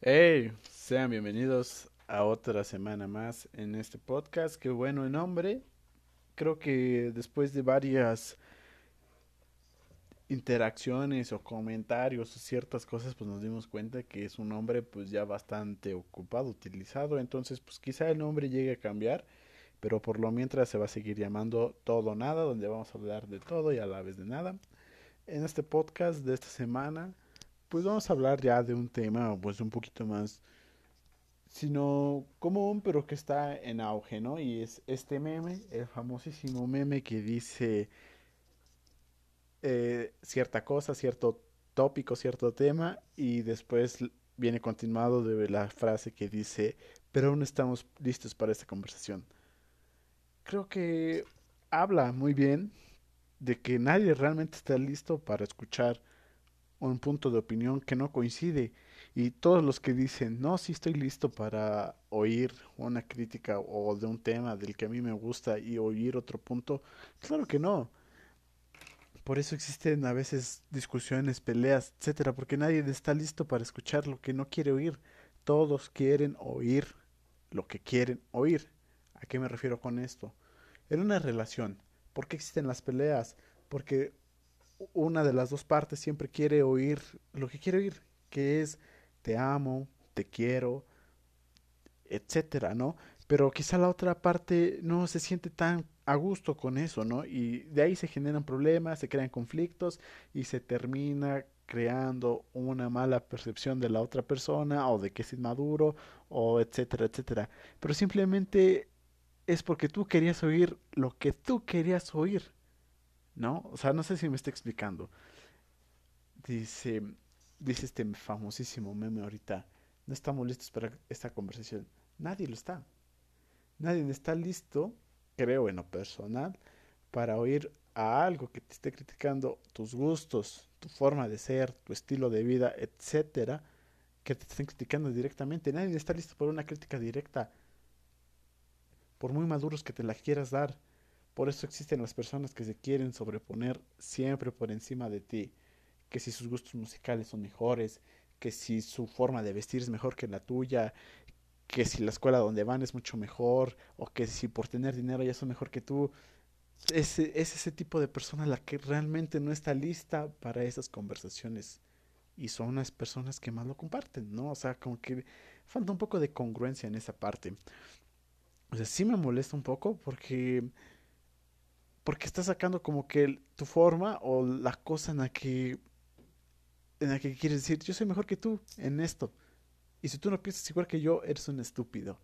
Hey, sean bienvenidos a otra semana más en este podcast. Qué bueno el nombre. Creo que después de varias interacciones o comentarios o ciertas cosas, pues nos dimos cuenta que es un nombre pues ya bastante ocupado, utilizado. Entonces, pues quizá el nombre llegue a cambiar, pero por lo mientras se va a seguir llamando Todo Nada, donde vamos a hablar de todo y a la vez de nada. En este podcast de esta semana pues vamos a hablar ya de un tema pues un poquito más sino común pero que está en auge, ¿no? Y es este meme, el famosísimo meme que dice eh, cierta cosa, cierto tópico, cierto tema y después viene continuado de la frase que dice, pero aún estamos listos para esta conversación. Creo que habla muy bien de que nadie realmente está listo para escuchar un punto de opinión que no coincide. Y todos los que dicen no sí estoy listo para oír una crítica o de un tema del que a mí me gusta y oír otro punto claro que no. Por eso existen a veces discusiones peleas etcétera porque nadie está listo para escuchar lo que no quiere oír. Todos quieren oír lo que quieren oír. A qué me refiero con esto en una relación ¿por qué existen las peleas? porque una de las dos partes siempre quiere oír lo que quiere oír, que es te amo, te quiero, etcétera, ¿no? Pero quizá la otra parte no se siente tan a gusto con eso, ¿no? Y de ahí se generan problemas, se crean conflictos y se termina creando una mala percepción de la otra persona o de que es inmaduro o etcétera, etcétera. Pero simplemente es porque tú querías oír lo que tú querías oír. ¿No? O sea, no sé si me está explicando. Dice, dice este famosísimo meme ahorita, no estamos listos para esta conversación. Nadie lo está. Nadie está listo, creo en lo personal, para oír a algo que te esté criticando tus gustos, tu forma de ser, tu estilo de vida, etcétera, que te estén criticando directamente. Nadie está listo por una crítica directa. Por muy maduros que te la quieras dar, por eso existen las personas que se quieren sobreponer siempre por encima de ti, que si sus gustos musicales son mejores, que si su forma de vestir es mejor que la tuya, que si la escuela donde van es mucho mejor, o que si por tener dinero ya son mejor que tú. Es, es ese tipo de persona la que realmente no está lista para esas conversaciones. Y son las personas que más lo comparten, ¿no? O sea, como que falta un poco de congruencia en esa parte. O sea, sí me molesta un poco porque porque estás sacando como que tu forma o la cosa en la que en la que quieres decir, yo soy mejor que tú en esto. Y si tú no piensas igual que yo, eres un estúpido.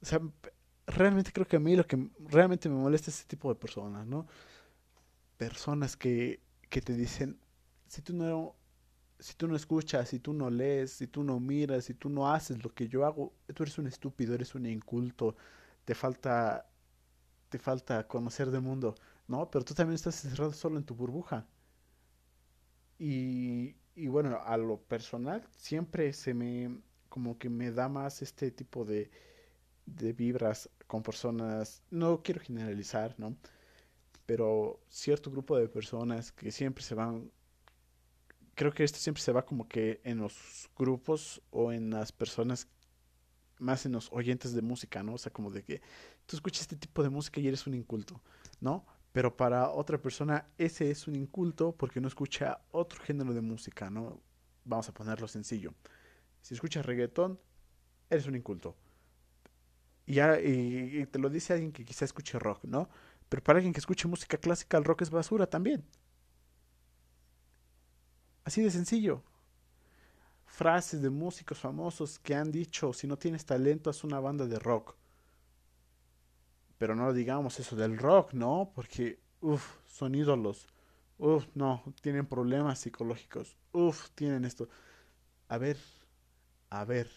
O sea, realmente creo que a mí lo que realmente me molesta es ese tipo de personas, ¿no? Personas que, que te dicen, si tú no si tú no escuchas, si tú no lees, si tú no miras, si tú no haces lo que yo hago, tú eres un estúpido, eres un inculto, te falta falta conocer del mundo, ¿no? Pero tú también estás encerrado solo en tu burbuja. Y, y bueno, a lo personal siempre se me, como que me da más este tipo de, de vibras con personas, no quiero generalizar, ¿no? Pero cierto grupo de personas que siempre se van, creo que esto siempre se va como que en los grupos o en las personas más en los oyentes de música, ¿no? O sea, como de que tú escuchas este tipo de música y eres un inculto, ¿no? Pero para otra persona ese es un inculto porque no escucha otro género de música, ¿no? Vamos a ponerlo sencillo. Si escuchas reggaetón, eres un inculto. Y, ya, y, te lo dice alguien que quizá escuche rock, ¿no? Pero para alguien que escuche música clásica, el rock es basura también. Así de sencillo frases de músicos famosos que han dicho, si no tienes talento, haz una banda de rock. Pero no digamos eso del rock, ¿no? Porque, uff, son ídolos. Uff, no, tienen problemas psicológicos. Uff, tienen esto. A ver, a ver.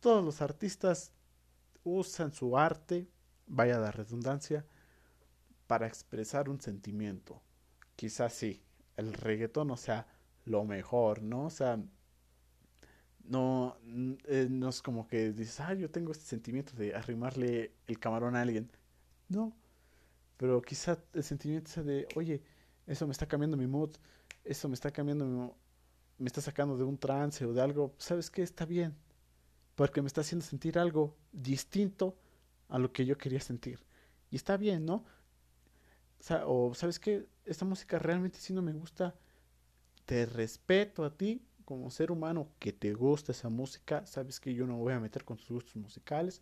Todos los artistas usan su arte, vaya la redundancia, para expresar un sentimiento. Quizás sí, el reggaetón, o sea, lo mejor, ¿no? O sea, no, eh, no es como que dices, ah, yo tengo este sentimiento de arrimarle el camarón a alguien. No, pero quizá el sentimiento sea de, oye, eso me está cambiando mi mood, eso me está cambiando me está sacando de un trance o de algo, ¿sabes qué? Está bien. Porque me está haciendo sentir algo distinto a lo que yo quería sentir. Y está bien, ¿no? O, ¿sabes qué? Esta música realmente sí no me gusta. Te respeto a ti como ser humano que te gusta esa música. Sabes que yo no me voy a meter con tus gustos musicales.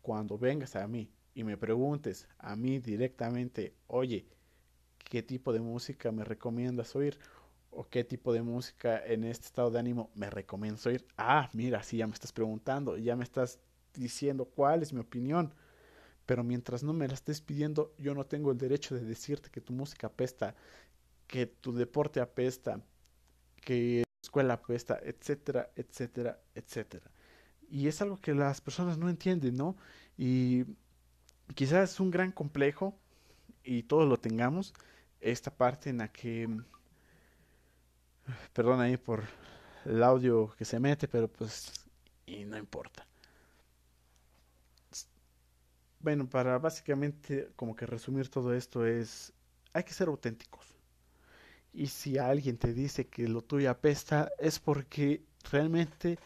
Cuando vengas a mí y me preguntes a mí directamente, oye, ¿qué tipo de música me recomiendas oír? o qué tipo de música en este estado de ánimo me recomiendas oír. Ah, mira, sí, ya me estás preguntando, ya me estás diciendo cuál es mi opinión. Pero mientras no me la estés pidiendo, yo no tengo el derecho de decirte que tu música apesta, que tu deporte apesta, que escuela apesta, etcétera, etcétera, etcétera. Y es algo que las personas no entienden, ¿no? Y quizás es un gran complejo, y todos lo tengamos, esta parte en la que Perdón ahí por el audio que se mete, pero pues y no importa. Bueno, para básicamente como que resumir todo esto es, hay que ser auténticos. Y si alguien te dice que lo tuyo apesta, es porque realmente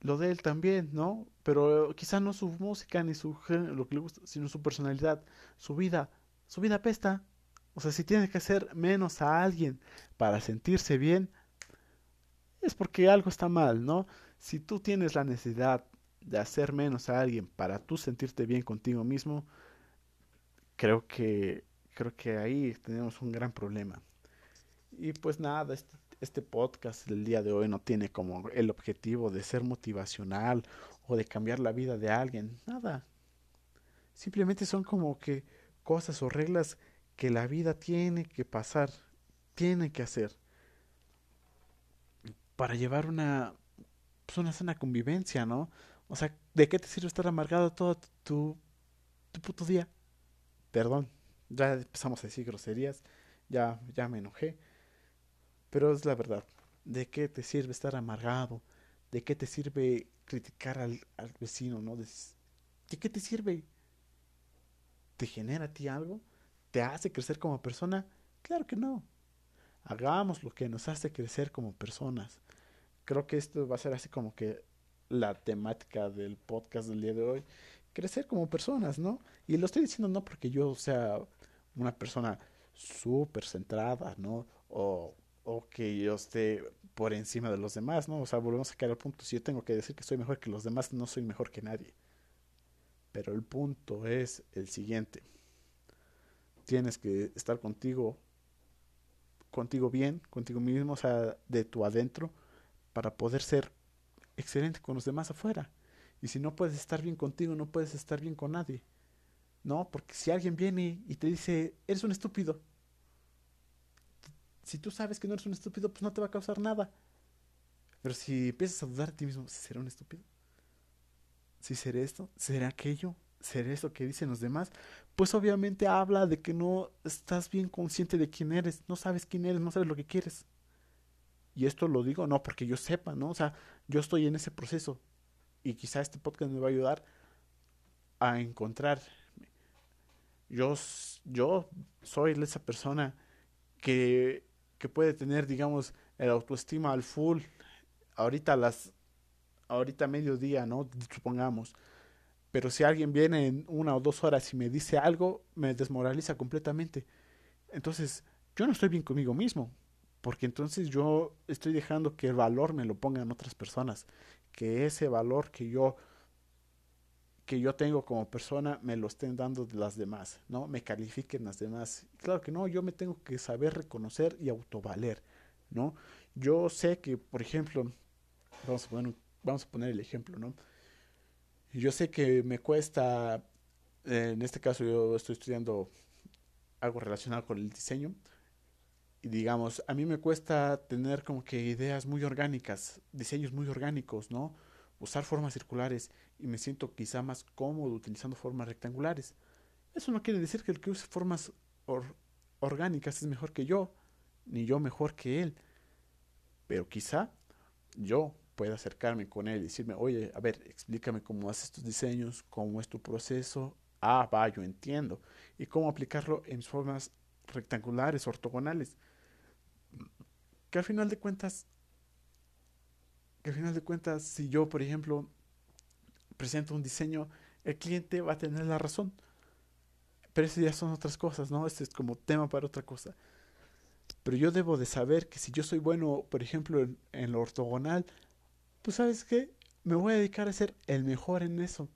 lo de él también, ¿no? Pero quizá no su música ni su lo que le gusta, sino su personalidad, su vida, su vida apesta. O sea, si tienes que hacer menos a alguien para sentirse bien, es porque algo está mal, ¿no? Si tú tienes la necesidad de hacer menos a alguien para tú sentirte bien contigo mismo, creo que creo que ahí tenemos un gran problema. Y pues nada, este, este podcast del día de hoy no tiene como el objetivo de ser motivacional o de cambiar la vida de alguien, nada. Simplemente son como que cosas o reglas que la vida tiene que pasar, tiene que hacer para llevar una, pues una sana convivencia, ¿no? O sea, ¿de qué te sirve estar amargado todo tu, tu puto día? Perdón, ya empezamos a decir groserías, ya, ya me enojé, pero es la verdad. ¿De qué te sirve estar amargado? ¿De qué te sirve criticar al, al vecino, no? ¿De, ¿De qué te sirve? ¿Te genera a ti algo? ¿Te hace crecer como persona? Claro que no. Hagamos lo que nos hace crecer como personas. Creo que esto va a ser así como que la temática del podcast del día de hoy. Crecer como personas, ¿no? Y lo estoy diciendo no porque yo sea una persona súper centrada, ¿no? O, o que yo esté por encima de los demás, ¿no? O sea, volvemos a caer al punto. Si yo tengo que decir que soy mejor que los demás, no soy mejor que nadie. Pero el punto es el siguiente tienes que estar contigo, contigo bien, contigo mismo, o sea, de tu adentro, para poder ser excelente con los demás afuera. Y si no puedes estar bien contigo, no puedes estar bien con nadie. No, porque si alguien viene y te dice, eres un estúpido, si tú sabes que no eres un estúpido, pues no te va a causar nada. Pero si empiezas a dudar de ti mismo, ¿será un estúpido? ¿Si seré esto? ¿Será aquello? ser eso que dicen los demás, pues obviamente habla de que no estás bien consciente de quién eres, no sabes quién eres, no sabes lo que quieres. Y esto lo digo no porque yo sepa, ¿no? O sea, yo estoy en ese proceso y quizá este podcast me va a ayudar a encontrar. Yo, yo soy esa persona que, que puede tener, digamos, el autoestima al full, ahorita las, ahorita mediodía, ¿no? Supongamos pero si alguien viene en una o dos horas y me dice algo, me desmoraliza completamente. Entonces, yo no estoy bien conmigo mismo, porque entonces yo estoy dejando que el valor me lo pongan otras personas, que ese valor que yo que yo tengo como persona me lo estén dando las demás, ¿no? Me califiquen las demás. Claro que no, yo me tengo que saber reconocer y autovaler, ¿no? Yo sé que, por ejemplo, vamos a poner, vamos a poner el ejemplo, ¿no? Yo sé que me cuesta, en este caso yo estoy estudiando algo relacionado con el diseño, y digamos, a mí me cuesta tener como que ideas muy orgánicas, diseños muy orgánicos, ¿no? Usar formas circulares y me siento quizá más cómodo utilizando formas rectangulares. Eso no quiere decir que el que use formas orgánicas es mejor que yo, ni yo mejor que él. Pero quizá yo pueda acercarme con él y decirme, oye, a ver, explícame cómo haces tus diseños, cómo es tu proceso. Ah, va, yo entiendo. Y cómo aplicarlo en formas rectangulares, ortogonales. que al final de cuentas, que al final de cuentas, si yo, por ejemplo, presento un diseño, el cliente va a tener la razón. Pero eso ya son otras cosas, ¿no? Este es como tema para otra cosa. Pero yo debo de saber que si yo soy bueno, por ejemplo, en, en lo ortogonal, pues sabes qué, me voy a dedicar a ser el mejor en eso.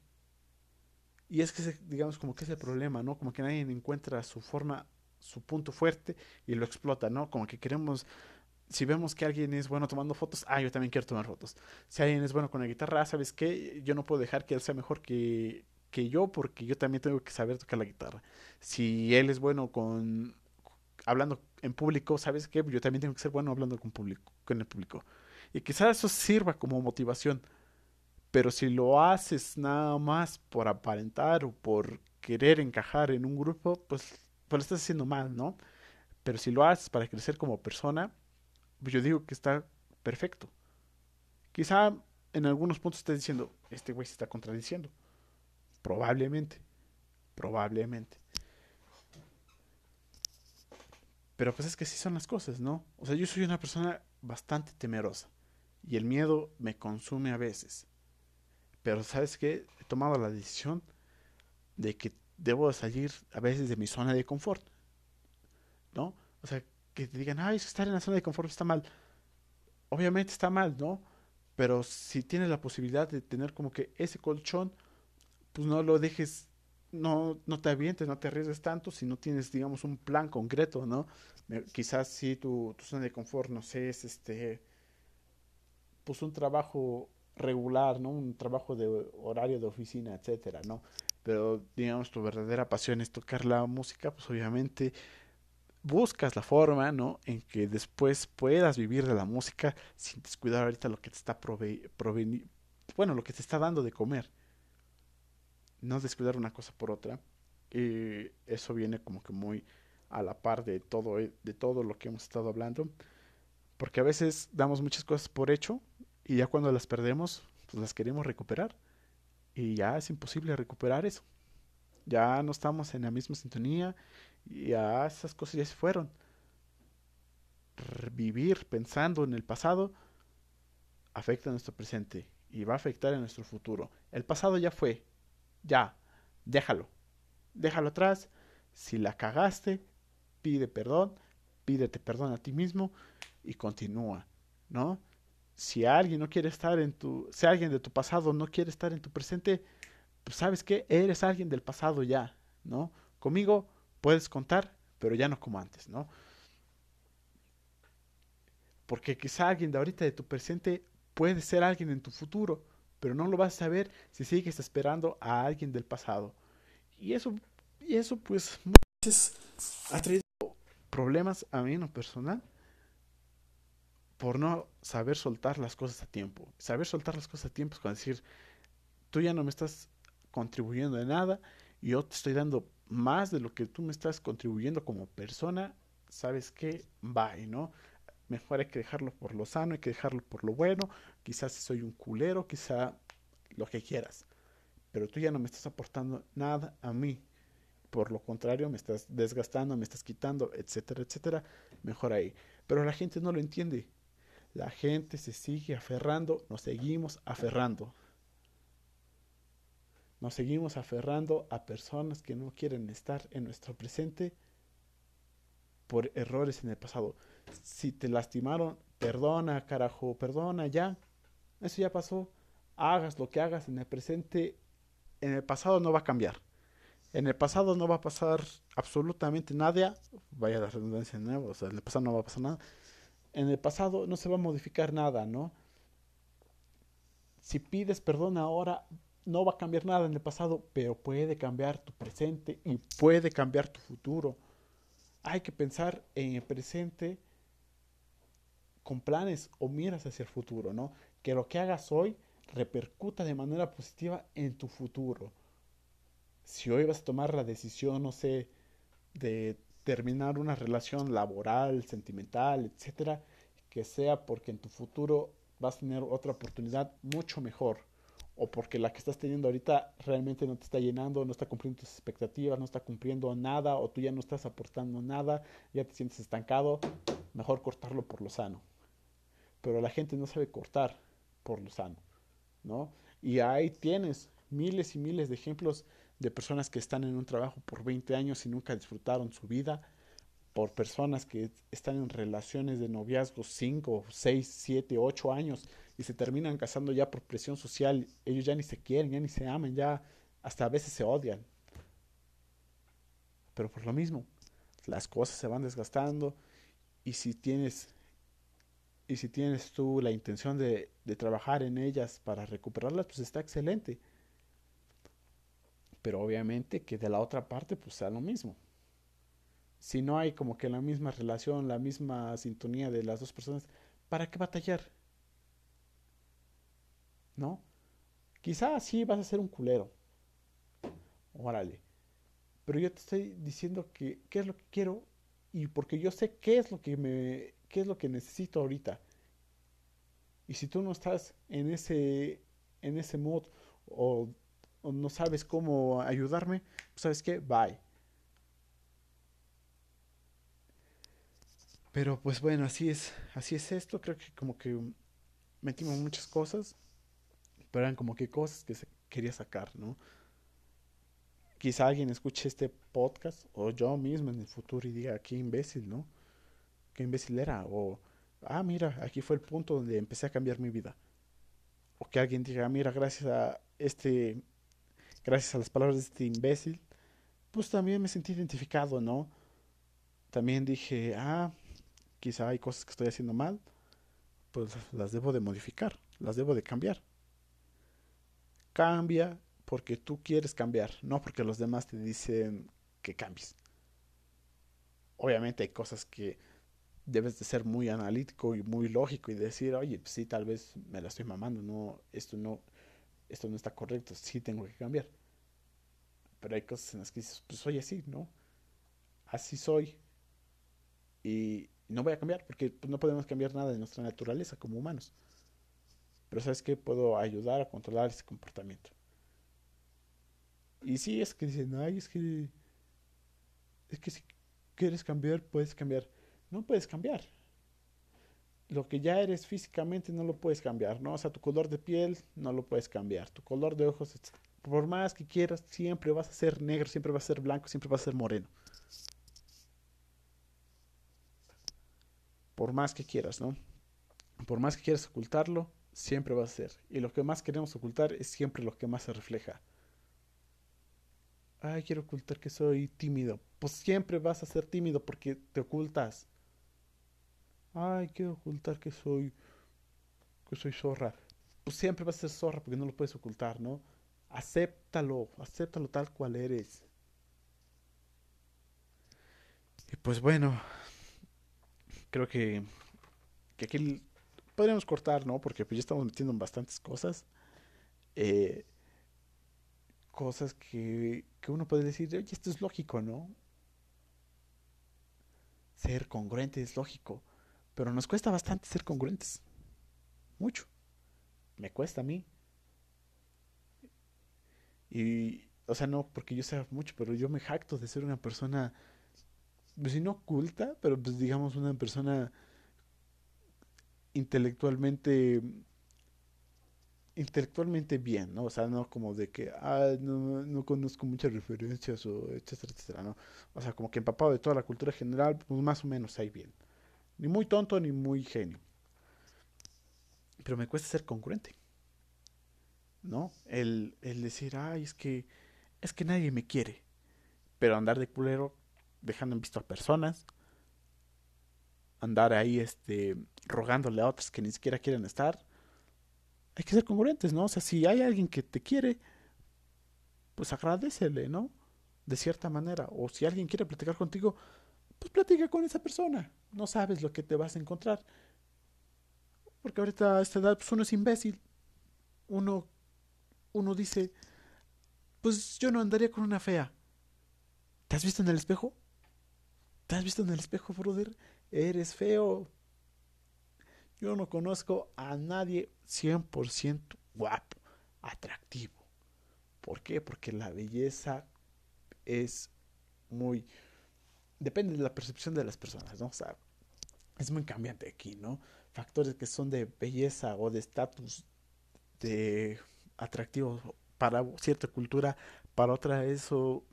Y es que, digamos, como que es el problema, ¿no? Como que nadie encuentra su forma, su punto fuerte y lo explota, ¿no? Como que queremos, si vemos que alguien es bueno tomando fotos, ah, yo también quiero tomar fotos. Si alguien es bueno con la guitarra, ah, ¿sabes qué? Yo no puedo dejar que él sea mejor que, que yo porque yo también tengo que saber tocar la guitarra. Si él es bueno con hablando en público, ¿sabes qué? Yo también tengo que ser bueno hablando con público, con el público. Y quizás eso sirva como motivación pero si lo haces nada más por aparentar o por querer encajar en un grupo, pues, pues lo estás haciendo mal, ¿no? Pero si lo haces para crecer como persona, pues yo digo que está perfecto. Quizá en algunos puntos estés diciendo, este güey se está contradiciendo. Probablemente. Probablemente. Pero pues es que sí son las cosas, ¿no? O sea, yo soy una persona bastante temerosa. Y el miedo me consume a veces. Pero sabes qué? He tomado la decisión de que debo salir a veces de mi zona de confort. ¿No? O sea, que te digan, ay, estar en la zona de confort está mal. Obviamente está mal, ¿no? Pero si tienes la posibilidad de tener como que ese colchón, pues no lo dejes, no, no te avientes, no te arriesgues tanto si no tienes, digamos, un plan concreto, ¿no? Quizás si tu, tu zona de confort, no sé, es este, pues un trabajo regular, ¿no? Un trabajo de horario de oficina, etcétera, ¿no? Pero digamos tu verdadera pasión es tocar la música, pues obviamente buscas la forma, ¿no? En que después puedas vivir de la música sin descuidar ahorita lo que te está bueno, lo que te está dando de comer. No descuidar una cosa por otra. Y eso viene como que muy a la par de todo, de todo lo que hemos estado hablando. Porque a veces damos muchas cosas por hecho y ya cuando las perdemos, pues las queremos recuperar. Y ya es imposible recuperar eso. Ya no estamos en la misma sintonía. Y ya esas cosas ya se fueron. Vivir pensando en el pasado afecta a nuestro presente y va a afectar a nuestro futuro. El pasado ya fue. Ya. Déjalo. Déjalo atrás. Si la cagaste, pide perdón. Pídete perdón a ti mismo y continúa. ¿No? si alguien no quiere estar en tu, si alguien de tu pasado no quiere estar en tu presente, pues sabes que eres alguien del pasado ya, ¿no? Conmigo puedes contar, pero ya no como antes, ¿no? Porque quizá alguien de ahorita de tu presente puede ser alguien en tu futuro, pero no lo vas a saber si sigues esperando a alguien del pasado. Y eso, y eso pues muchas veces ha traído problemas a mí en lo personal por no saber soltar las cosas a tiempo. Saber soltar las cosas a tiempo es cuando decir, tú ya no me estás contribuyendo de nada, yo te estoy dando más de lo que tú me estás contribuyendo como persona, ¿sabes qué? Bye, ¿no? Mejor hay que dejarlo por lo sano, hay que dejarlo por lo bueno, quizás soy un culero, quizá lo que quieras, pero tú ya no me estás aportando nada a mí. Por lo contrario, me estás desgastando, me estás quitando, etcétera, etcétera. Mejor ahí. Pero la gente no lo entiende. La gente se sigue aferrando, nos seguimos aferrando. Nos seguimos aferrando a personas que no quieren estar en nuestro presente por errores en el pasado. Si te lastimaron, perdona, carajo, perdona ya. Eso ya pasó. Hagas lo que hagas en el presente, en el pasado no va a cambiar. En el pasado no va a pasar absolutamente nada. Vaya la redundancia de nuevo, o sea, en el pasado no va a pasar nada en el pasado no se va a modificar nada, ¿no? Si pides perdón ahora, no va a cambiar nada en el pasado, pero puede cambiar tu presente y puede cambiar tu futuro. Hay que pensar en el presente con planes o miras hacia el futuro, ¿no? Que lo que hagas hoy repercuta de manera positiva en tu futuro. Si hoy vas a tomar la decisión, no sé, de terminar una relación laboral, sentimental, etcétera, que sea porque en tu futuro vas a tener otra oportunidad mucho mejor o porque la que estás teniendo ahorita realmente no te está llenando, no está cumpliendo tus expectativas, no está cumpliendo nada o tú ya no estás aportando nada, ya te sientes estancado, mejor cortarlo por lo sano. Pero la gente no sabe cortar por lo sano, ¿no? Y ahí tienes miles y miles de ejemplos de personas que están en un trabajo por 20 años y nunca disfrutaron su vida, por personas que están en relaciones de noviazgo 5, 6, 7, 8 años y se terminan casando ya por presión social, ellos ya ni se quieren, ya ni se aman, ya hasta a veces se odian. Pero por lo mismo, las cosas se van desgastando y si tienes y si tienes tú la intención de, de trabajar en ellas para recuperarlas, pues está excelente. Pero obviamente que de la otra parte pues sea lo mismo. Si no hay como que la misma relación, la misma sintonía de las dos personas, ¿para qué batallar? ¿No? Quizás sí vas a ser un culero. Órale. Pero yo te estoy diciendo que qué es lo que quiero y porque yo sé qué es lo que me qué es lo que necesito ahorita. Y si tú no estás en ese en ese mood o, o no sabes cómo ayudarme, pues sabes qué, bye. Pero pues bueno, así es, así es esto, creo que como que metimos muchas cosas, pero eran como que cosas que quería sacar, ¿no? quizá alguien escuche este podcast o yo mismo en el futuro y diga, qué imbécil, ¿no? Qué imbécil era. O, ah, mira, aquí fue el punto donde empecé a cambiar mi vida. O que alguien diga, mira, gracias a este, gracias a las palabras de este imbécil, pues también me sentí identificado, ¿no? También dije, ah, quizá hay cosas que estoy haciendo mal, pues las debo de modificar, las debo de cambiar. Cambia porque tú quieres cambiar, no porque los demás te dicen que cambies. Obviamente hay cosas que debes de ser muy analítico y muy lógico y decir, oye, pues sí, tal vez me la estoy mamando, no, esto no, esto no está correcto, sí tengo que cambiar. Pero hay cosas en las que dices, pues soy así, ¿no? Así soy. Y no voy a cambiar porque pues, no podemos cambiar nada de nuestra naturaleza como humanos. Pero sabes que puedo ayudar a controlar ese comportamiento. Y sí, es que dicen, ay, es que. Es que si quieres cambiar, puedes cambiar. No puedes cambiar. Lo que ya eres físicamente no lo puedes cambiar, ¿no? O sea, tu color de piel no lo puedes cambiar. Tu color de ojos, por más que quieras, siempre vas a ser negro, siempre vas a ser blanco, siempre vas a ser moreno. Por más que quieras, ¿no? Por más que quieras ocultarlo, siempre va a ser. Y lo que más queremos ocultar es siempre lo que más se refleja ay, quiero ocultar que soy tímido. Pues siempre vas a ser tímido porque te ocultas. Ay, quiero ocultar que soy que soy zorra. Pues siempre vas a ser zorra porque no lo puedes ocultar, ¿no? Acéptalo, acéptalo tal cual eres. Y pues bueno, creo que, que aquí podríamos cortar, ¿no? Porque pues ya estamos metiendo en bastantes cosas. Eh, cosas que, que uno puede decir, oye, esto es lógico, ¿no? Ser congruente es lógico, pero nos cuesta bastante ser congruentes. Mucho. Me cuesta a mí. Y, o sea, no porque yo sea mucho, pero yo me jacto de ser una persona, pues si no oculta, pero pues digamos una persona intelectualmente intelectualmente bien, ¿no? O sea, no como de que, no, no conozco muchas referencias o etcétera, etcétera, ¿no? O sea, como que empapado de toda la cultura general, pues más o menos ahí bien. Ni muy tonto ni muy genio. Pero me cuesta ser congruente. ¿No? El, el decir, ay, es que, es que nadie me quiere. Pero andar de culero, dejando en visto a personas, andar ahí, este, rogándole a otras que ni siquiera quieren estar, hay que ser congruentes, ¿no? O sea, si hay alguien que te quiere, pues agradecele, ¿no? De cierta manera. O si alguien quiere platicar contigo, pues platica con esa persona. No sabes lo que te vas a encontrar. Porque ahorita a esta edad, pues uno es imbécil. Uno, uno dice, pues yo no andaría con una fea. ¿Te has visto en el espejo? ¿Te has visto en el espejo, brother? Eres feo. Yo no conozco a nadie 100% guapo, atractivo. ¿Por qué? Porque la belleza es muy... Depende de la percepción de las personas, ¿no? O sea, es muy cambiante aquí, ¿no? Factores que son de belleza o de estatus, de atractivo para cierta cultura, para otra eso,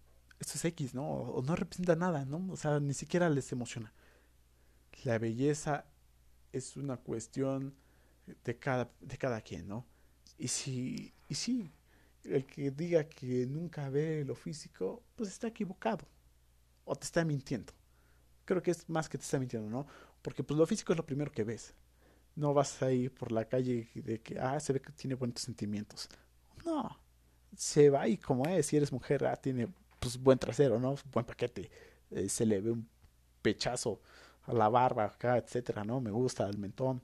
es X, ¿no? O no representa nada, ¿no? O sea, ni siquiera les emociona. La belleza es una cuestión de cada, de cada quien, ¿no? Y si, y sí, el que diga que nunca ve lo físico, pues está equivocado. O te está mintiendo. Creo que es más que te está mintiendo, ¿no? Porque pues lo físico es lo primero que ves. No vas a ir por la calle de que, ah, se ve que tiene buenos sentimientos. No. Se va y como es, si eres mujer, ah, tiene pues buen trasero, ¿no? Buen paquete. Eh, se le ve un pechazo a la barba acá, etcétera, ¿no? Me gusta el mentón,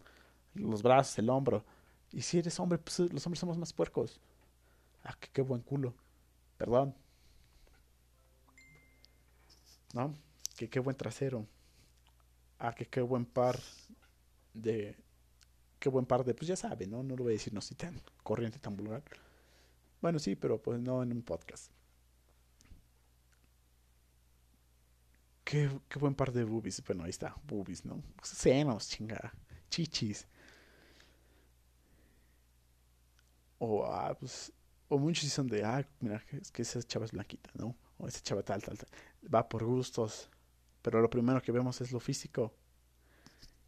los brazos, el hombro. Y si eres hombre, pues los hombres somos más puercos. Ah, que qué buen culo. Perdón. ¿No? Que qué buen trasero. Ah, que qué buen par de... Qué buen par de... Pues ya sabe, ¿no? No lo voy a decir, no si tan corriente, tan vulgar. Bueno, sí, pero pues no en un podcast. Qué, qué buen par de boobies. Bueno, ahí está, boobies, ¿no? Senos, chinga. Chichis. O, ah, pues o muchos dicen de, ah, mira, es que esa chava es blanquita, ¿no? O esa chava tal, tal, tal. Va por gustos. Pero lo primero que vemos es lo físico.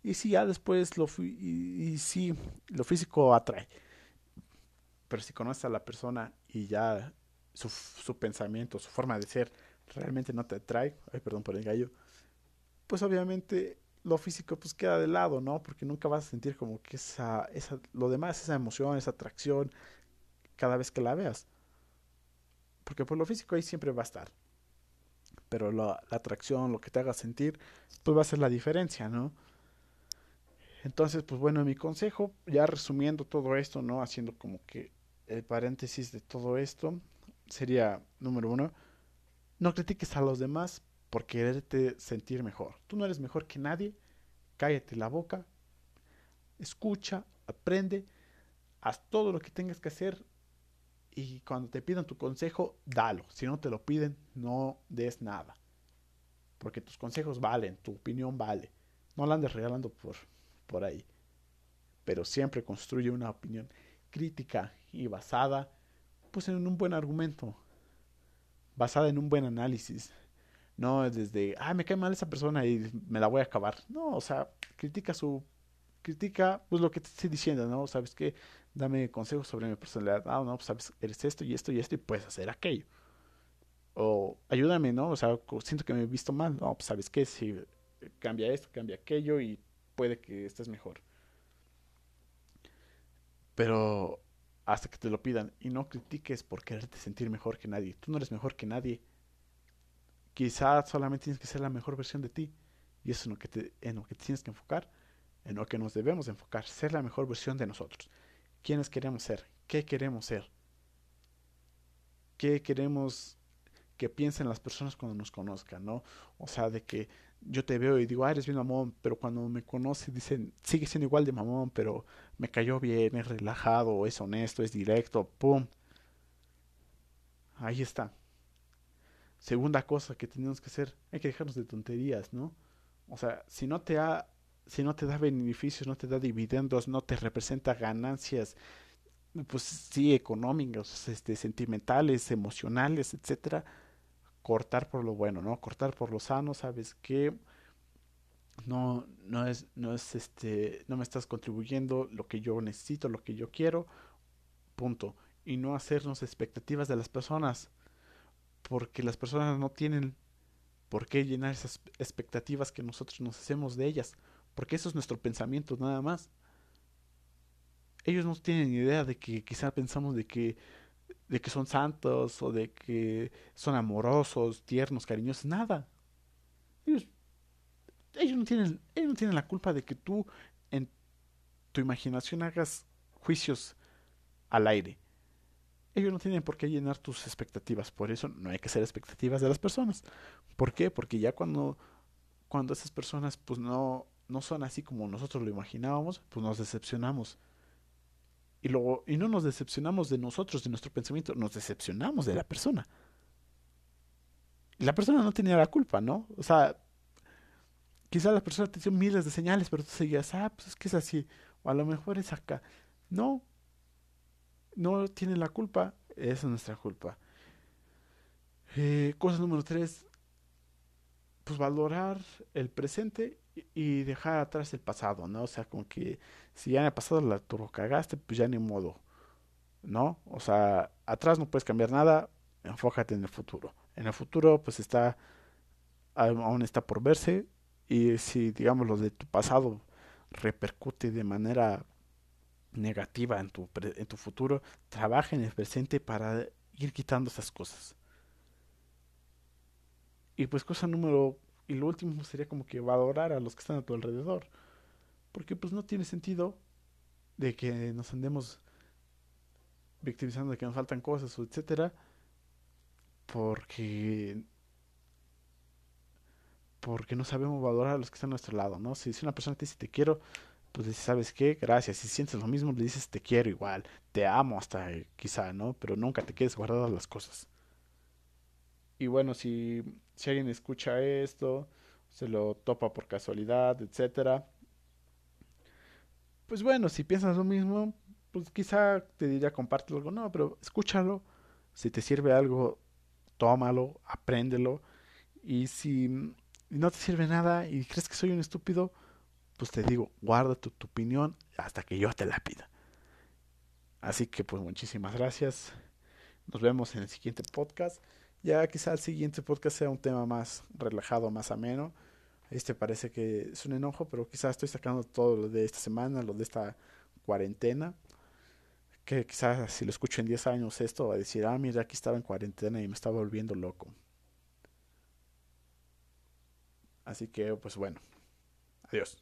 Y sí, ya después lo y, y sí, lo físico atrae. Pero si conoces a la persona y ya su, su pensamiento, su forma de ser realmente no te atrae, ay, perdón por el gallo, pues obviamente lo físico pues queda de lado, ¿no? Porque nunca vas a sentir como que esa, esa, lo demás, esa emoción, esa atracción, cada vez que la veas. Porque por lo físico ahí siempre va a estar. Pero la, atracción, lo que te haga sentir, pues va a ser la diferencia, ¿no? Entonces, pues bueno, mi consejo, ya resumiendo todo esto, ¿no? Haciendo como que el paréntesis de todo esto, sería, número uno, no critiques a los demás por quererte sentir mejor. Tú no eres mejor que nadie, cállate la boca, escucha, aprende, haz todo lo que tengas que hacer y cuando te pidan tu consejo, dalo. Si no te lo piden, no des nada. Porque tus consejos valen, tu opinión vale. No la andes regalando por, por ahí. Pero siempre construye una opinión crítica y basada pues en un buen argumento. Basada en un buen análisis. No desde, ah, me cae mal esa persona y me la voy a acabar. No, o sea, critica su critica pues lo que te estoy diciendo, ¿no? Sabes que dame consejos sobre mi personalidad. Ah, no, pues sabes, eres esto y esto y esto y puedes hacer aquello. O ayúdame, ¿no? O sea, siento que me he visto mal. No, pues sabes qué, si cambia esto, cambia aquello y puede que estés mejor. Pero hasta que te lo pidan y no critiques por quererte sentir mejor que nadie. Tú no eres mejor que nadie. Quizás solamente tienes que ser la mejor versión de ti. Y eso es en lo que tienes que enfocar, en lo que nos debemos enfocar, ser la mejor versión de nosotros quiénes queremos ser, qué queremos ser, qué queremos que piensen las personas cuando nos conozcan, ¿no? O sea, de que yo te veo y digo, ah, eres bien mamón, pero cuando me conoce dicen, sigue siendo igual de mamón, pero me cayó bien, es relajado, es honesto, es directo, ¡pum! Ahí está. Segunda cosa que tenemos que hacer, hay que dejarnos de tonterías, ¿no? O sea, si no te ha si no te da beneficios, no te da dividendos, no te representa ganancias, pues sí, económicas, este, sentimentales, emocionales, etcétera, cortar por lo bueno, ¿no? Cortar por lo sano, sabes que no, no es, no es este, no me estás contribuyendo lo que yo necesito, lo que yo quiero, punto. Y no hacernos expectativas de las personas, porque las personas no tienen por qué llenar esas expectativas que nosotros nos hacemos de ellas porque eso es nuestro pensamiento nada más. Ellos no tienen idea de que quizá pensamos de que de que son santos o de que son amorosos, tiernos, cariñosos, nada. Ellos, no tienen ellos no tienen la culpa de que tú en tu imaginación hagas juicios al aire. Ellos no tienen por qué llenar tus expectativas, por eso no hay que hacer expectativas de las personas. ¿Por qué? Porque ya cuando cuando esas personas pues no no son así como nosotros lo imaginábamos, pues nos decepcionamos. Y, luego, y no nos decepcionamos de nosotros, de nuestro pensamiento, nos decepcionamos de la persona. La persona no tenía la culpa, ¿no? O sea, quizá la persona te dio miles de señales, pero tú seguías, ah, pues es que es así, o a lo mejor es acá. No, no tiene la culpa, es nuestra culpa. Eh, cosa número tres, pues valorar el presente y dejar atrás el pasado, ¿no? O sea, como que si ya en el pasado la cagaste, pues ya ni modo, ¿no? O sea, atrás no puedes cambiar nada, enfócate en el futuro. En el futuro, pues está, aún está por verse, y si, digamos, lo de tu pasado repercute de manera negativa en tu, en tu futuro, trabaja en el presente para ir quitando esas cosas. Y pues cosa número, y lo último sería como que valorar a los que están a tu alrededor. Porque pues no tiene sentido de que nos andemos victimizando de que nos faltan cosas o etcétera. Porque porque no sabemos valorar a los que están a nuestro lado, ¿no? Si, si una persona te dice te quiero, pues dices, ¿sabes qué? Gracias. Si sientes lo mismo, le dices te quiero igual, te amo hasta quizá, ¿no? Pero nunca te quedes guardadas las cosas. Y bueno, si, si alguien escucha esto, se lo topa por casualidad, etcétera. Pues bueno, si piensas lo mismo, pues quizá te diría compártelo algo, no, pero escúchalo. Si te sirve algo, tómalo, apréndelo. Y si no te sirve nada y crees que soy un estúpido, pues te digo, guarda tu, tu opinión hasta que yo te la pida. Así que pues muchísimas gracias. Nos vemos en el siguiente podcast. Ya quizá el siguiente podcast sea un tema más relajado, más ameno. Este parece que es un enojo, pero quizá estoy sacando todo lo de esta semana, lo de esta cuarentena. Que quizás si lo escucho en 10 años esto va a decir, ah, mira, aquí estaba en cuarentena y me estaba volviendo loco. Así que, pues bueno, adiós.